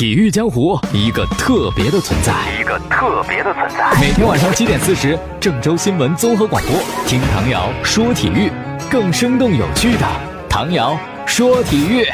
体育江湖一个特别的存在，一个特别的存在。每天晚上七点四十，郑州新闻综合广播，听唐瑶说体育，更生动有趣的唐瑶说体育。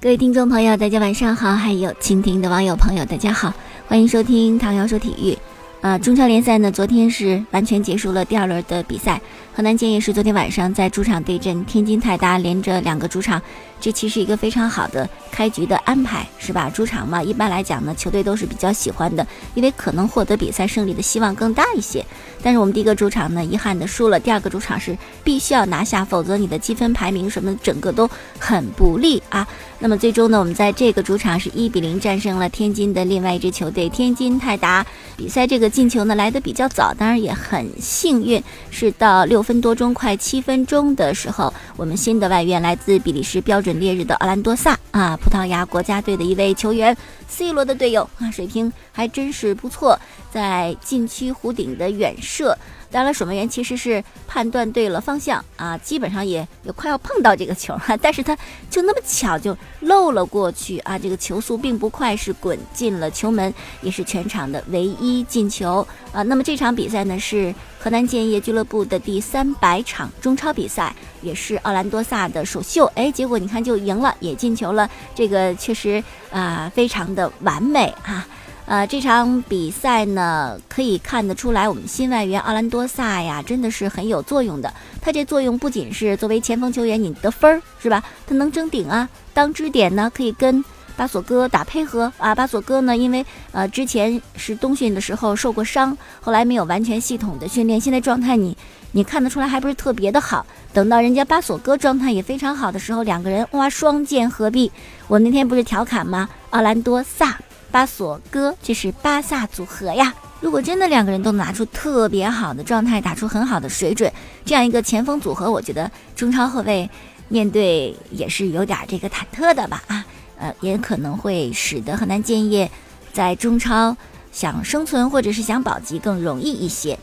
各位听众朋友，大家晚上好；还有蜻蜓的网友朋友，大家好，欢迎收听唐瑶说体育。呃，中超联赛呢，昨天是完全结束了第二轮的比赛。河南建业是昨天晚上在主场对阵天津泰达，连着两个主场，这其实一个非常好的开局的安排，是吧？主场嘛，一般来讲呢，球队都是比较喜欢的，因为可能获得比赛胜利的希望更大一些。但是我们第一个主场呢，遗憾的输了；第二个主场是必须要拿下，否则你的积分排名什么整个都很不利啊。那么最终呢，我们在这个主场是一比零战胜了天津的另外一支球队天津泰达。比赛这个进球呢来的比较早，当然也很幸运，是到六分多钟、快七分钟的时候，我们新的外援来自比利时标准烈日的奥兰多萨啊，葡萄牙国家队的一位球员，C 罗的队友啊，水平还真是不错，在禁区弧顶的远射。当然，守门员其实是判断对了方向啊，基本上也也快要碰到这个球哈，但是他就那么巧就漏了过去啊，这个球速并不快，是滚进了球门，也是全场的唯一进球啊。那么这场比赛呢，是河南建业俱乐部的第三百场中超比赛，也是奥兰多萨的首秀，哎，结果你看就赢了，也进球了，这个确实啊，非常的完美啊。呃，这场比赛呢，可以看得出来，我们新外援奥兰多萨呀，真的是很有作用的。他这作用不仅是作为前锋球员，你得分儿是吧？他能争顶啊，当支点呢，可以跟巴索戈打配合啊。巴索戈呢，因为呃之前是冬训的时候受过伤，后来没有完全系统的训练，现在状态你你看得出来还不是特别的好。等到人家巴索戈状态也非常好的时候，两个人哇双剑合璧。我那天不是调侃吗？奥兰多萨。巴索戈，这是巴萨组合呀。如果真的两个人都能拿出特别好的状态，打出很好的水准，这样一个前锋组合，我觉得中超后卫面对也是有点这个忐忑的吧？啊，呃，也可能会使得河南建业在中超想生存或者是想保级更容易一些。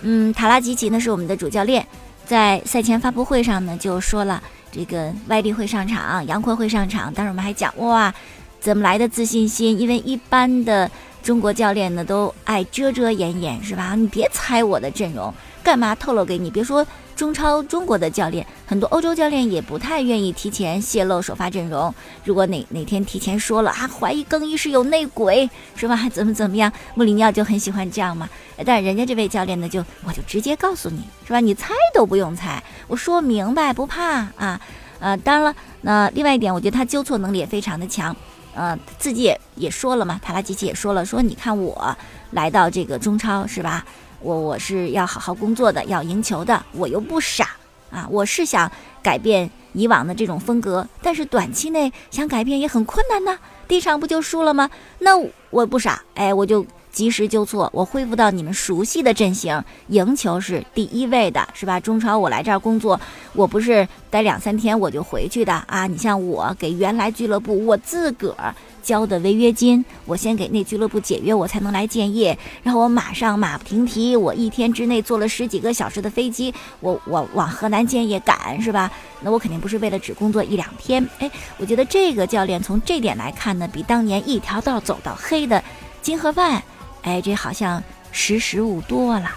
嗯，塔拉吉奇呢是我们的主教练，在赛前发布会上呢就说了，这个外力会上场，杨坤会上场。当时我们还讲哇。怎么来的自信心？因为一般的中国教练呢，都爱遮遮掩掩，是吧？你别猜我的阵容，干嘛透露给你？别说中超中国的教练，很多欧洲教练也不太愿意提前泄露首发阵容。如果哪哪天提前说了啊，怀疑更衣室有内鬼，是吧？怎么怎么样？穆里尼奥就很喜欢这样嘛。但人家这位教练呢，就我就直接告诉你，是吧？你猜都不用猜，我说明白不怕啊。呃，当然了，那另外一点，我觉得他纠错能力也非常的强。嗯，自己也也说了嘛，塔拉吉奇也说了，说你看我来到这个中超是吧？我我是要好好工作的，要赢球的，我又不傻啊，我是想改变以往的这种风格，但是短期内想改变也很困难呢。第一场不就输了吗？那我不傻，哎，我就。及时纠错，我恢复到你们熟悉的阵型，赢球是第一位的，是吧？中超我来这儿工作，我不是待两三天我就回去的啊！你像我给原来俱乐部我自个儿交的违约金，我先给那俱乐部解约，我才能来建业，然后我马上马不停蹄，我一天之内坐了十几个小时的飞机，我我往河南建业赶，是吧？那我肯定不是为了只工作一两天，哎，我觉得这个教练从这点来看呢，比当年一条道走到黑的金盒饭。哎，这好像识时务多了。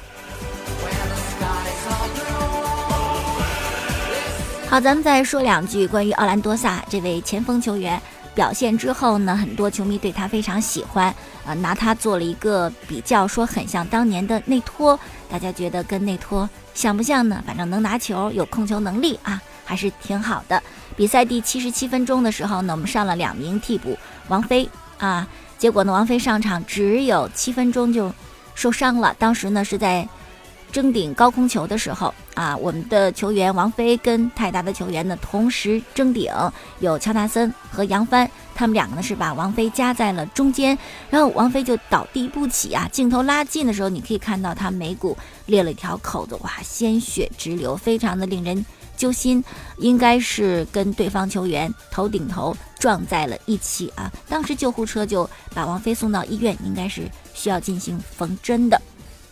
好，咱们再说两句关于奥兰多萨这位前锋球员表现之后呢，很多球迷对他非常喜欢啊，拿他做了一个比较，说很像当年的内托。大家觉得跟内托像不像呢？反正能拿球，有控球能力啊，还是挺好的。比赛第七十七分钟的时候呢，我们上了两名替补，王菲啊。结果呢，王菲上场只有七分钟就受伤了。当时呢是在争顶高空球的时候啊，我们的球员王菲跟泰达的球员呢同时争顶，有乔纳森和杨帆，他们两个呢是把王菲夹在了中间，然后王菲就倒地不起啊。镜头拉近的时候，你可以看到她眉骨裂了一条口子，哇，鲜血直流，非常的令人。揪心，应该是跟对方球员头顶头撞在了一起啊！当时救护车就把王菲送到医院，应该是需要进行缝针的。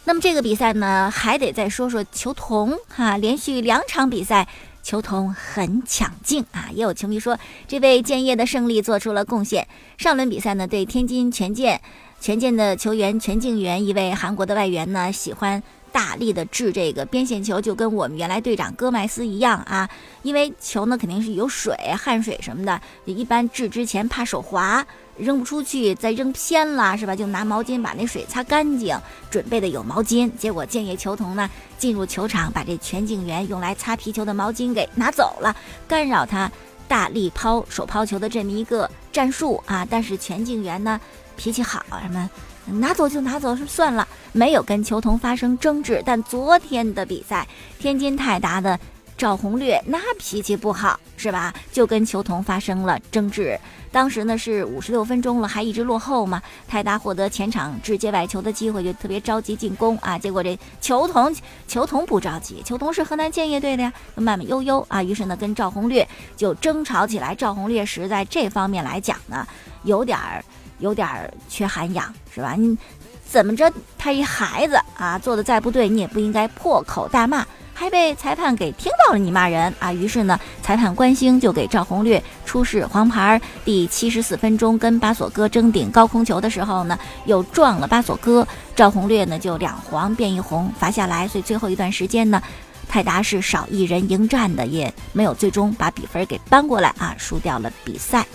那么这个比赛呢，还得再说说球童哈，连续两场比赛球童很抢镜啊！也有球迷说，这位建业的胜利做出了贡献。上轮比赛呢，对天津权健，权健的球员全敬源，一位韩国的外援呢，喜欢。大力的掷这个边线球，就跟我们原来队长戈麦斯一样啊，因为球呢肯定是有水、汗水什么的，一般掷之前怕手滑，扔不出去，再扔偏了是吧？就拿毛巾把那水擦干净，准备的有毛巾。结果建业球童呢进入球场，把这全景员用来擦皮球的毛巾给拿走了，干扰他大力抛手抛球的这么一个战术啊。但是全景员呢脾气好，什么？拿走就拿走，是算了，没有跟球童发生争执。但昨天的比赛，天津泰达的赵宏略那脾气不好，是吧？就跟球童发生了争执。当时呢是五十六分钟了，还一直落后嘛。泰达获得前场掷界外球的机会，就特别着急进攻啊。结果这球童球童不着急，球童是河南建业队的呀，慢慢悠悠啊。于是呢跟赵宏略就争吵起来。赵宏略实在这方面来讲呢，有点儿。有点缺涵养是吧？你怎么着？他一孩子啊，做的再不对，你也不应该破口大骂，还被裁判给听到了你骂人啊！于是呢，裁判关兴就给赵宏略出示黄牌。第七十四分钟，跟巴索哥争顶高空球的时候呢，又撞了巴索哥，赵宏略呢就两黄变一红罚下来。所以最后一段时间呢，泰达是少一人迎战的，也没有最终把比分给扳过来啊，输掉了比赛。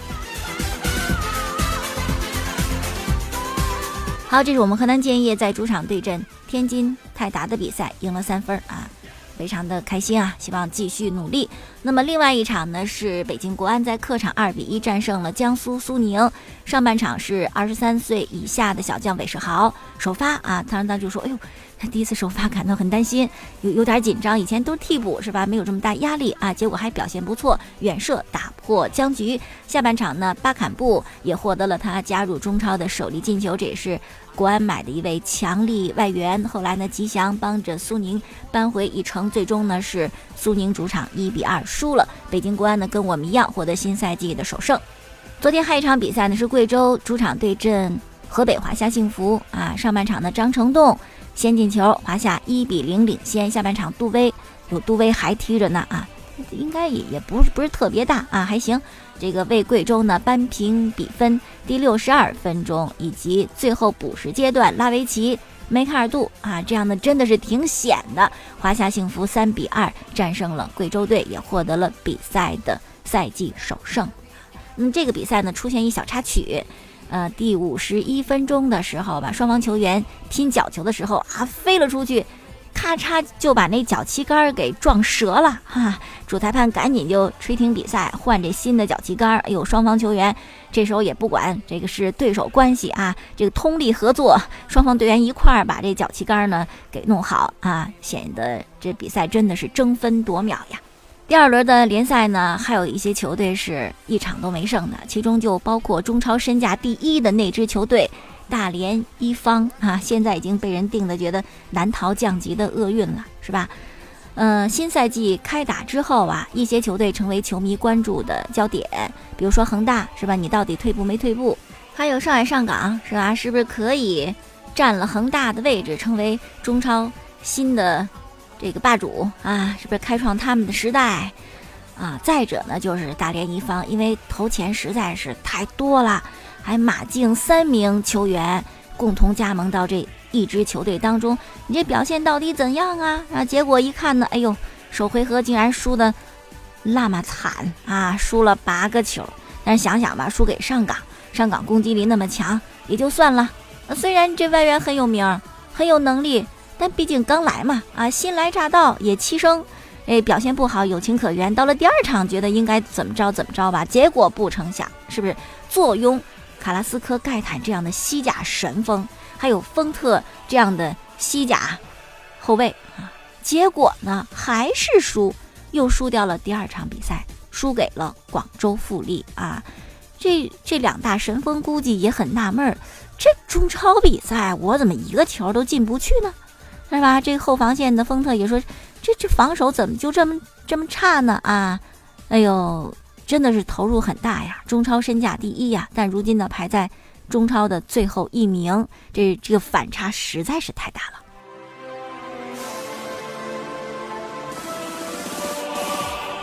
好，这是我们河南建业在主场对阵天津泰达的比赛，赢了三分啊，非常的开心啊！希望继续努力。那么另外一场呢，是北京国安在客场二比一战胜了江苏苏宁。上半场是二十三岁以下的小将韦世豪首发啊，当时他就说：“哎呦。”第一次首发感到很担心，有有点紧张。以前都是替补是吧？没有这么大压力啊。结果还表现不错，远射打破僵局。下半场呢，巴坎布也获得了他加入中超的首粒进球，这也是国安买的一位强力外援。后来呢，吉祥帮着苏宁扳回一城，最终呢是苏宁主场一比二输了。北京国安呢跟我们一样获得新赛季的首胜。昨天还有一场比赛呢，是贵州主场对阵河北华夏幸福啊。上半场呢，张成栋。先进球，华夏一比零领先。下半场杜威有杜威还踢着呢啊，应该也也不是不是特别大啊，还行。这个为贵州呢扳平比分。第六十二分钟以及最后补时阶段，拉维奇、梅开二度啊，这样的真的是挺险的。华夏幸福三比二战胜了贵州队，也获得了比赛的赛季首胜。嗯，这个比赛呢出现一小插曲。呃，第五十一分钟的时候吧，双方球员拼角球的时候啊，飞了出去，咔嚓就把那脚旗杆给撞折了哈。主裁判赶紧就吹停比赛，换这新的脚旗杆。哎呦，双方球员这时候也不管这个是对手关系啊，这个通力合作，双方队员一块儿把这脚旗杆呢给弄好啊，显得这比赛真的是争分夺秒呀。第二轮的联赛呢，还有一些球队是一场都没胜的，其中就包括中超身价第一的那支球队大连一方啊，现在已经被人定的觉得难逃降级的厄运了，是吧？嗯，新赛季开打之后啊，一些球队成为球迷关注的焦点，比如说恒大，是吧？你到底退步没退步？还有上海上港，是吧？是不是可以占了恒大的位置，成为中超新的？这个霸主啊，是不是开创他们的时代啊？再者呢，就是大连一方，因为投钱实在是太多了，还马竞三名球员共同加盟到这一支球队当中，你这表现到底怎样啊？啊，结果一看呢，哎呦，首回合竟然输的那么惨啊，输了八个球。但是想想吧，输给上港，上港攻击力那么强，也就算了。虽然这外援很有名，很有能力。但毕竟刚来嘛，啊，新来乍到也欺生，哎，表现不好有情可原。到了第二场，觉得应该怎么着怎么着吧，结果不成想，是不是坐拥卡拉斯科、盖坦这样的西甲神锋，还有丰特这样的西甲后卫啊？结果呢，还是输，又输掉了第二场比赛，输给了广州富力啊！这这两大神锋估计也很纳闷儿，这中超比赛我怎么一个球都进不去呢？是吧？这个后防线的丰特也说，这这防守怎么就这么这么差呢？啊，哎呦，真的是投入很大呀！中超身价第一呀，但如今呢排在中超的最后一名，这这个反差实在是太大了。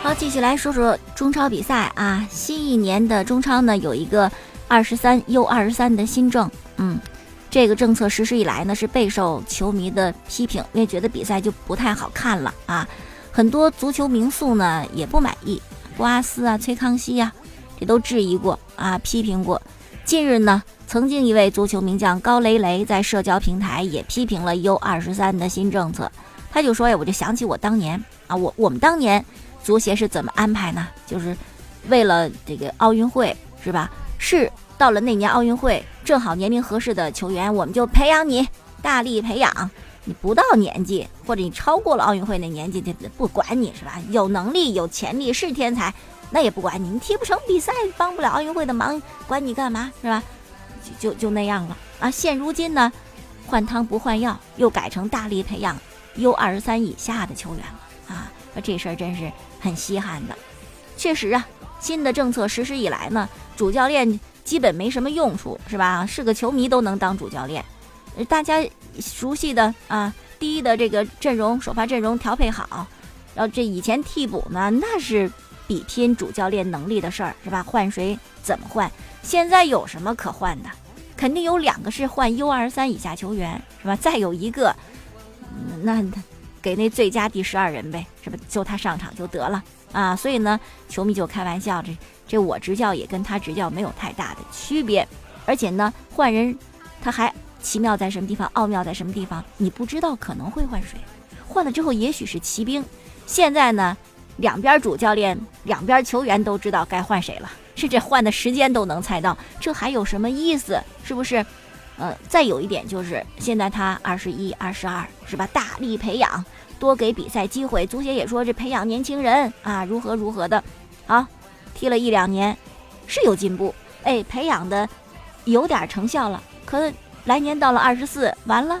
好，继续来说说中超比赛啊。新一年的中超呢，有一个二十三 U 二十三的新政，嗯，这个政策实施以来呢，是备受球迷的批评，因为觉得比赛就不太好看了啊。很多足球名宿呢也不满意，博阿斯啊、崔康熙呀，这都质疑过啊，批评过。近日呢，曾经一位足球名将高雷雷在社交平台也批评了 U 二十三的新政策，他就说呀，我就想起我当年啊，我我们当年。足协是怎么安排呢？就是为了这个奥运会，是吧？是到了那年奥运会，正好年龄合适的球员，我们就培养你，大力培养。你不到年纪，或者你超过了奥运会那年纪，就不管你是吧？有能力、有潜力、是天才，那也不管你。你踢不成比赛，帮不了奥运会的忙，管你干嘛是吧？就就就那样了啊！现如今呢，换汤不换药，又改成大力培养 U 二十三以下的球员了啊！这事儿真是。很稀罕的，确实啊，新的政策实施以来呢，主教练基本没什么用处，是吧？是个球迷都能当主教练，大家熟悉的啊，第一的这个阵容首发阵容调配好，然后这以前替补呢，那是比拼主教练能力的事儿，是吧？换谁怎么换？现在有什么可换的？肯定有两个是换 U 二三以下球员，是吧？再有一个，那。给那最佳第十二人呗，是吧？就他上场就得了啊！所以呢，球迷就开玩笑，这这我执教也跟他执教没有太大的区别。而且呢，换人他还奇妙在什么地方？奥妙在什么地方？你不知道可能会换谁，换了之后也许是骑兵。现在呢，两边主教练、两边球员都知道该换谁了，甚至换的时间都能猜到，这还有什么意思？是不是？呃，再有一点就是，现在他二十一、二十二，是吧？大力培养，多给比赛机会。足协也说这培养年轻人啊，如何如何的。好，踢了一两年，是有进步，哎，培养的有点成效了。可来年到了二十四，完了，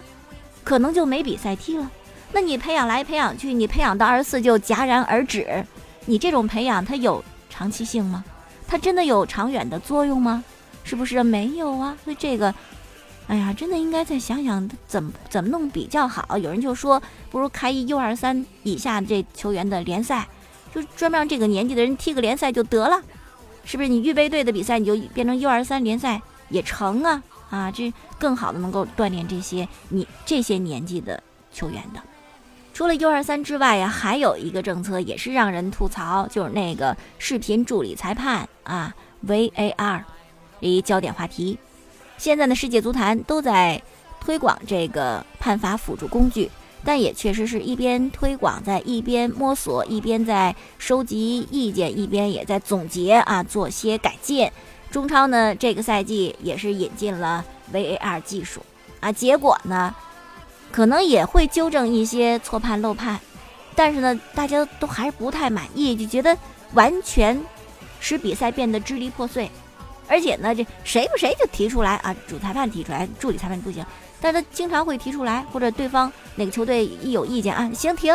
可能就没比赛踢了。那你培养来培养去，你培养到二十四就戛然而止，你这种培养它有长期性吗？它真的有长远的作用吗？是不是没有啊？所以这个。哎呀，真的应该再想想怎么怎么弄比较好。有人就说，不如开一 U 二三以下这球员的联赛，就专门让这个年纪的人踢个联赛就得了，是不是？你预备队的比赛你就变成 U 二三联赛也成啊啊！这更好的能够锻炼这些你这些年纪的球员的。除了 U 二三之外呀，还有一个政策也是让人吐槽，就是那个视频助理裁判啊，VAR，一焦点话题。现在的世界足坛都在推广这个判罚辅助工具，但也确实是一边推广，在一边摸索，一边在收集意见，一边也在总结啊，做些改进。中超呢，这个赛季也是引进了 VAR 技术啊，结果呢，可能也会纠正一些错判漏判，但是呢，大家都还是不太满意，就觉得完全使比赛变得支离破碎。而且呢，这谁不谁就提出来啊，主裁判提出来，助理裁判不行，但他经常会提出来，或者对方哪个球队一有意见啊，行停，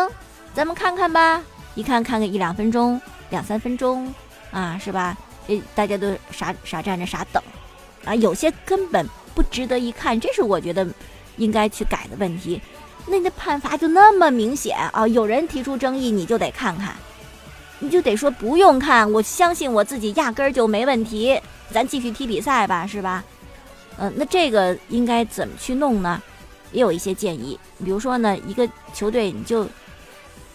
咱们看看吧，一看看个一两分钟，两三分钟啊，是吧？这大家都傻傻站着傻等，啊，有些根本不值得一看，这是我觉得应该去改的问题。那那判罚就那么明显啊，有人提出争议，你就得看看，你就得说不用看，我相信我自己压根儿就没问题。咱继续踢比赛吧，是吧？嗯，那这个应该怎么去弄呢？也有一些建议，比如说呢，一个球队你就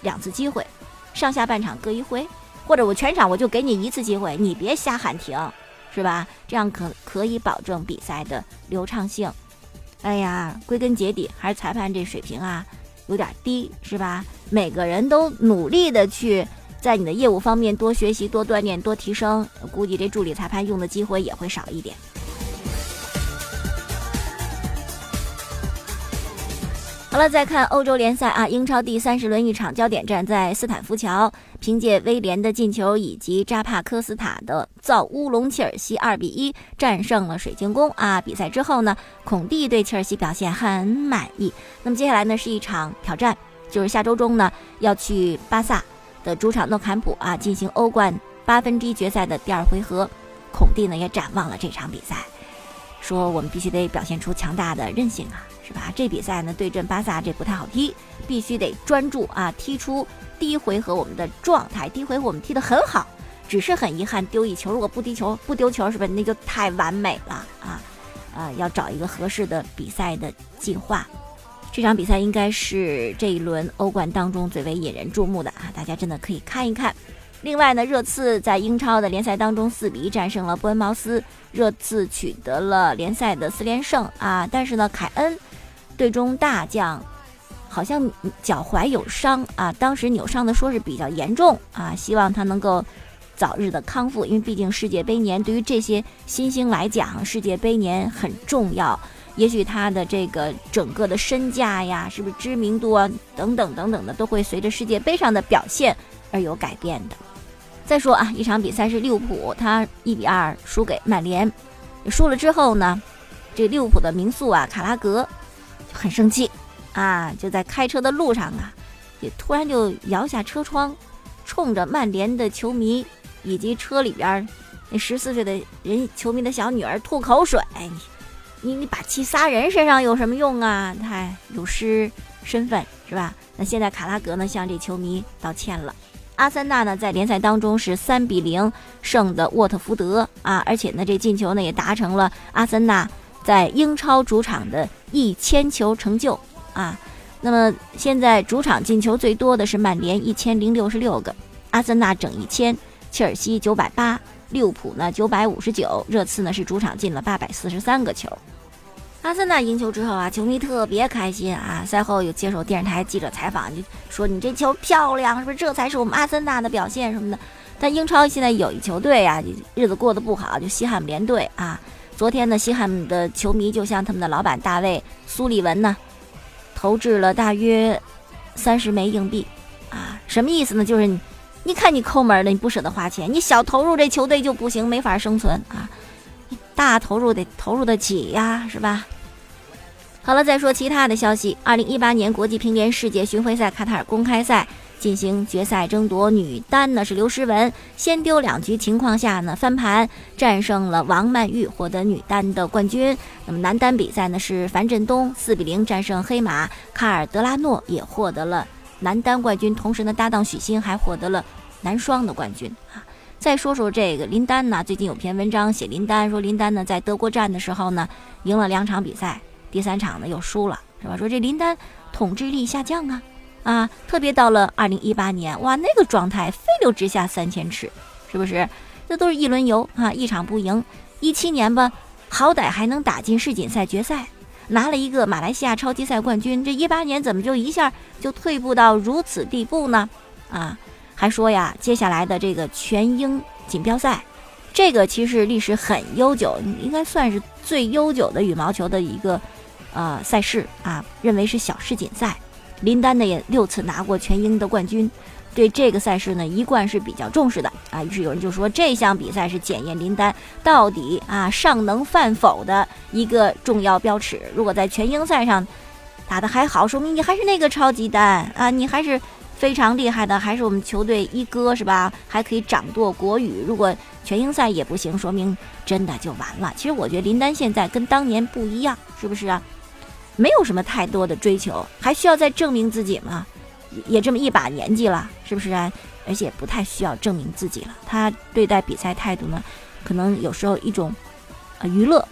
两次机会，上下半场各一回，或者我全场我就给你一次机会，你别瞎喊停，是吧？这样可可以保证比赛的流畅性。哎呀，归根结底还是裁判这水平啊有点低，是吧？每个人都努力的去。在你的业务方面多学习、多锻炼、多提升，估计这助理裁判用的机会也会少一点。好了，再看欧洲联赛啊，英超第三十轮一场焦点战在斯坦福桥，凭借威廉的进球以及扎帕科斯塔的造乌龙，切尔西二比一战胜了水晶宫啊。比赛之后呢，孔蒂对切尔西表现很满意。那么接下来呢是一场挑战，就是下周中呢要去巴萨。的主场诺坎普啊，进行欧冠八分之一决赛的第二回合，孔蒂呢也展望了这场比赛，说我们必须得表现出强大的韧性啊，是吧？这比赛呢对阵巴萨这不太好踢，必须得专注啊，踢出第一回合我们的状态。第一回合我们踢得很好，只是很遗憾丢一球。如果不丢球不丢球，是不是那就太完美了啊？啊，要找一个合适的比赛的计划。这场比赛应该是这一轮欧冠当中最为引人注目的啊，大家真的可以看一看。另外呢，热刺在英超的联赛当中四比一战胜了伯恩茅斯，热刺取得了联赛的四连胜啊。但是呢，凯恩队中大将好像脚踝有伤啊，当时扭伤的说是比较严重啊，希望他能够早日的康复，因为毕竟世界杯年对于这些新星来讲，世界杯年很重要。也许他的这个整个的身价呀，是不是知名度啊，等等等等的，都会随着世界杯上的表现而有改变的。再说啊，一场比赛是利物浦，他一比二输给曼联，输了之后呢，这利物浦的名宿啊，卡拉格很生气啊，就在开车的路上啊，也突然就摇下车窗，冲着曼联的球迷以及车里边那十四岁的人球迷的小女儿吐口水。你你把气撒人身上有什么用啊？他有失身份是吧？那现在卡拉格呢向这球迷道歉了。阿森纳呢在联赛当中是三比零胜的沃特福德啊，而且呢这进球呢也达成了阿森纳在英超主场的一千球成就啊。那么现在主场进球最多的是曼联一千零六十六个，阿森纳整一千，切尔西九百八，利物浦呢九百五十九，热刺呢是主场进了八百四十三个球。阿森纳赢球之后啊，球迷特别开心啊！赛后又接受电视台记者采访，就说：“你这球漂亮，是不是？这才是我们阿森纳的表现什么的。”但英超现在有一球队啊，日子过得不好，就西汉姆联队啊。昨天呢，西汉姆的球迷就向他们的老板大卫·苏利文呢，投掷了大约三十枚硬币啊。什么意思呢？就是你，你看你抠门的，你不舍得花钱，你小投入这球队就不行，没法生存啊。大投入得投入得起呀，是吧？好了，再说其他的消息。二零一八年国际乒联世界巡回赛卡塔尔公开赛进行决赛争夺，女单呢是刘诗雯先丢两局情况下呢翻盘战胜了王曼玉，获得女单的冠军。那么男单比赛呢是樊振东四比零战胜黑马卡尔德拉诺，也获得了男单冠军。同时呢，搭档许昕还获得了男双的冠军啊。再说说这个林丹呢，最近有篇文章写林丹，说林丹呢在德国站的时候呢赢了两场比赛。第三场呢又输了，是吧？说这林丹统治力下降啊，啊，特别到了二零一八年，哇，那个状态飞流直下三千尺，是不是？这都是一轮游啊，一场不赢。一七年吧，好歹还能打进世锦赛决赛，拿了一个马来西亚超级赛冠军。这一八年怎么就一下就退步到如此地步呢？啊，还说呀，接下来的这个全英锦标赛，这个其实历史很悠久，应该算是最悠久的羽毛球的一个。呃，赛事啊，认为是小世锦赛，林丹呢也六次拿过全英的冠军，对这个赛事呢一贯是比较重视的啊。于是有人就说，这项比赛是检验林丹到底啊尚能犯否的一个重要标尺。如果在全英赛上打得还好，说明你还是那个超级丹啊，你还是非常厉害的，还是我们球队一哥是吧？还可以掌舵国羽。如果全英赛也不行，说明真的就完了。其实我觉得林丹现在跟当年不一样，是不是啊？没有什么太多的追求，还需要再证明自己吗？也这么一把年纪了，是不是啊？而且不太需要证明自己了。他对待比赛态度呢，可能有时候一种，呃，娱乐，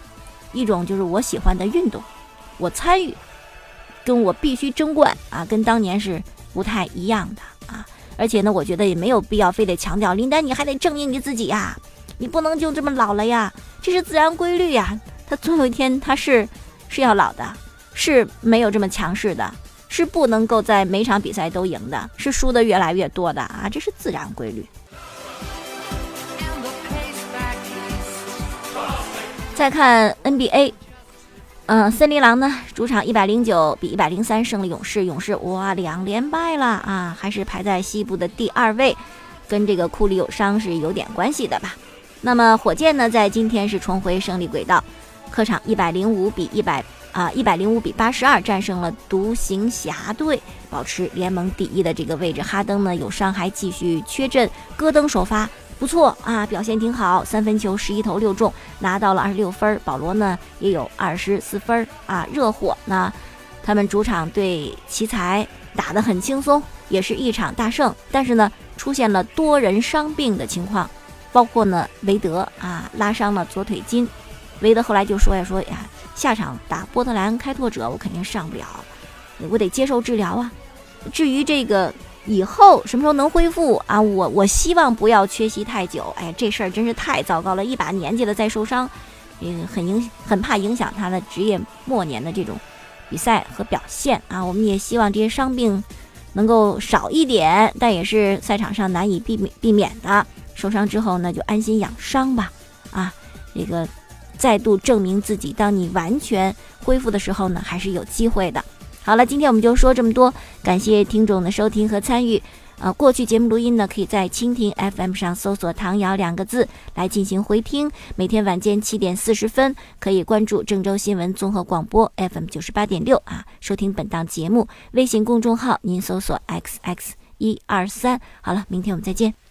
一种就是我喜欢的运动，我参与，跟我必须争冠啊，跟当年是不太一样的啊。而且呢，我觉得也没有必要非得强调林丹，你还得证明你自己呀，你不能就这么老了呀，这是自然规律呀。他总有一天他是是要老的。是没有这么强势的，是不能够在每场比赛都赢的，是输的越来越多的啊，这是自然规律。再看 NBA，嗯，森林狼呢主场一百零九比一百零三胜了勇士，勇士哇两连败了啊，还是排在西部的第二位，跟这个库里有伤是有点关系的吧。那么火箭呢在今天是重回胜利轨道，客场一百零五比一百。啊，一百零五比八十二战胜了独行侠队，保持联盟第一的这个位置。哈登呢有伤还继续缺阵，戈登首发，不错啊，表现挺好，三分球十一投六中，拿到了二十六分。保罗呢也有二十四分啊。热火呢，他们主场对奇才打得很轻松，也是一场大胜。但是呢，出现了多人伤病的情况，包括呢韦德啊拉伤了左腿筋。韦德后来就说呀说呀，下场打波特兰开拓者我肯定上不了，我得接受治疗啊。至于这个。以后什么时候能恢复啊？我我希望不要缺席太久。哎，这事儿真是太糟糕了，一把年纪了再受伤，嗯，很影很怕影响他的职业末年的这种比赛和表现啊。我们也希望这些伤病能够少一点，但也是赛场上难以避免避免的。受伤之后呢，就安心养伤吧。啊，这个再度证明自己，当你完全恢复的时候呢，还是有机会的。好了，今天我们就说这么多，感谢听众的收听和参与。呃，过去节目录音呢，可以在蜻蜓 FM 上搜索“唐瑶”两个字来进行回听。每天晚间七点四十分，可以关注郑州新闻综合广播 FM 九十八点六啊，收听本档节目。微信公众号您搜索 “xx 一二三”。好了，明天我们再见。